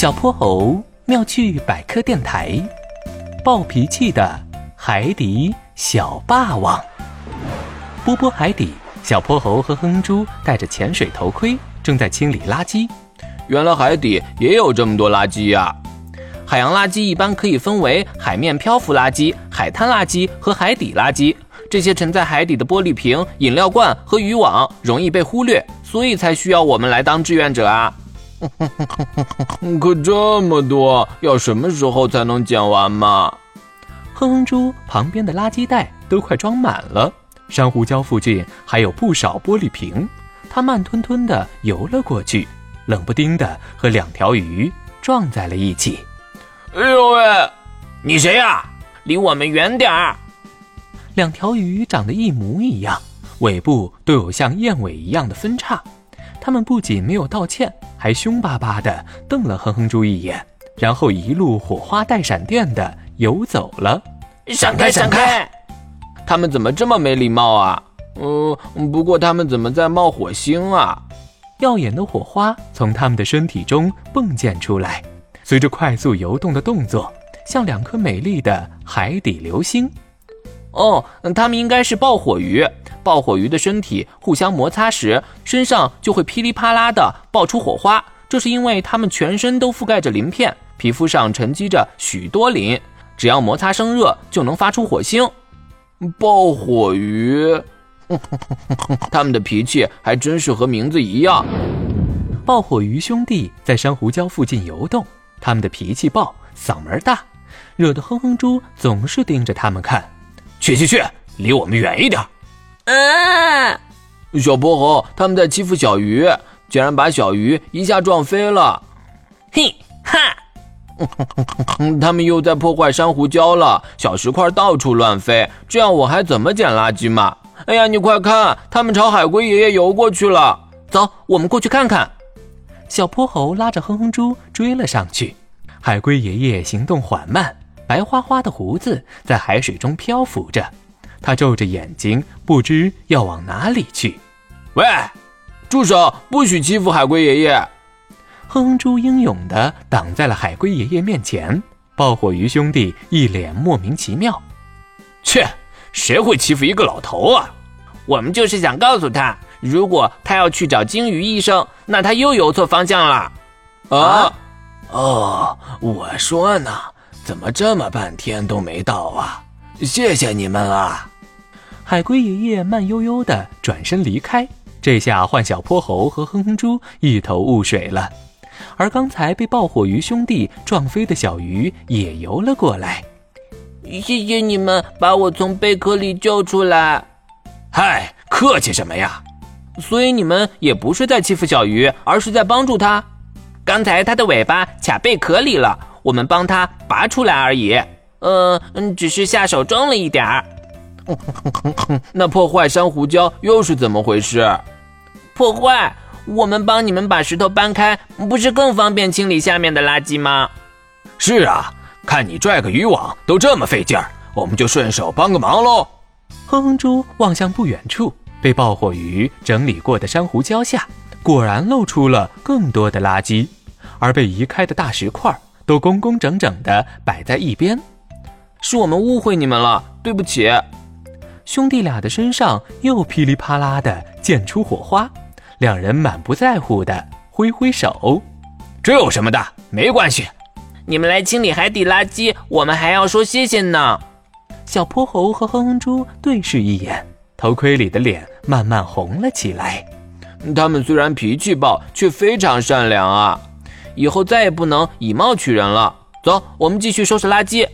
小泼猴妙趣百科电台，暴脾气的海底小霸王。波波海底，小泼猴和哼猪戴着潜水头盔，正在清理垃圾。原来海底也有这么多垃圾呀！海洋垃圾一般可以分为海面漂浮垃圾、海滩垃圾和海底垃圾。这些沉在海底的玻璃瓶、饮料罐和渔网容易被忽略，所以才需要我们来当志愿者啊！可这么多，要什么时候才能捡完嘛？哼哼猪旁边的垃圾袋都快装满了，珊瑚礁附近还有不少玻璃瓶。它慢吞吞地游了过去，冷不丁地和两条鱼撞在了一起。哎呦喂！你谁呀？离我们远点儿！两条鱼长得一模一样，尾部都有像燕尾一样的分叉。它们不仅没有道歉，还凶巴巴地瞪了哼哼猪一眼，然后一路火花带闪电地游走了。闪开，闪开！他们怎么这么没礼貌啊？嗯，不过他们怎么在冒火星啊？耀眼的火花从他们的身体中迸溅出来，随着快速游动的动作，像两颗美丽的海底流星。哦，他们应该是爆火鱼。爆火鱼的身体互相摩擦时，身上就会噼里啪啦的爆出火花。这是因为它们全身都覆盖着鳞片，皮肤上沉积着许多磷，只要摩擦生热，就能发出火星。爆火鱼，它们的脾气还真是和名字一样。爆火鱼兄弟在珊瑚礁附近游动，他们的脾气暴，嗓门大，惹得哼哼猪总是盯着他们看。去去去，离我们远一点！啊！小泼猴，他们在欺负小鱼，竟然把小鱼一下撞飞了！嘿哈！他们又在破坏珊瑚礁了，小石块到处乱飞，这样我还怎么捡垃圾嘛？哎呀，你快看，他们朝海龟爷爷游过去了！走，我们过去看看。小泼猴拉着哼哼猪追了上去。海龟爷爷行动缓慢。白花花的胡子在海水中漂浮着，他皱着眼睛，不知要往哪里去。喂，住手！不许欺负海龟爷爷！哼哼猪英勇地挡在了海龟爷爷面前。爆火鱼兄弟一脸莫名其妙：“切，谁会欺负一个老头啊？我们就是想告诉他，如果他要去找鲸鱼医生，那他又游错方向了。”啊？哦，我说呢。怎么这么半天都没到啊？谢谢你们啊！海龟爷爷慢悠悠地转身离开，这下换小泼猴和哼哼猪一头雾水了。而刚才被爆火鱼兄弟撞飞的小鱼也游了过来。谢谢你们把我从贝壳里救出来。嗨，客气什么呀？所以你们也不是在欺负小鱼，而是在帮助它。刚才它的尾巴卡贝壳里了。我们帮他拔出来而已，呃，只是下手重了一点儿。那破坏珊瑚礁又是怎么回事？破坏？我们帮你们把石头搬开，不是更方便清理下面的垃圾吗？是啊，看你拽个渔网都这么费劲儿，我们就顺手帮个忙喽。哼哼猪望向不远处，被爆火鱼整理过的珊瑚礁下，果然露出了更多的垃圾，而被移开的大石块。都工工整整地摆在一边，是我们误会你们了，对不起。兄弟俩的身上又噼里啪啦的溅出火花，两人满不在乎的挥挥手：“这有什么的？没关系。你们来清理海底垃圾，我们还要说谢谢呢。”小泼猴和哼哼猪对视一眼，头盔里的脸慢慢红了起来。他们虽然脾气暴，却非常善良啊。以后再也不能以貌取人了。走，我们继续收拾垃圾。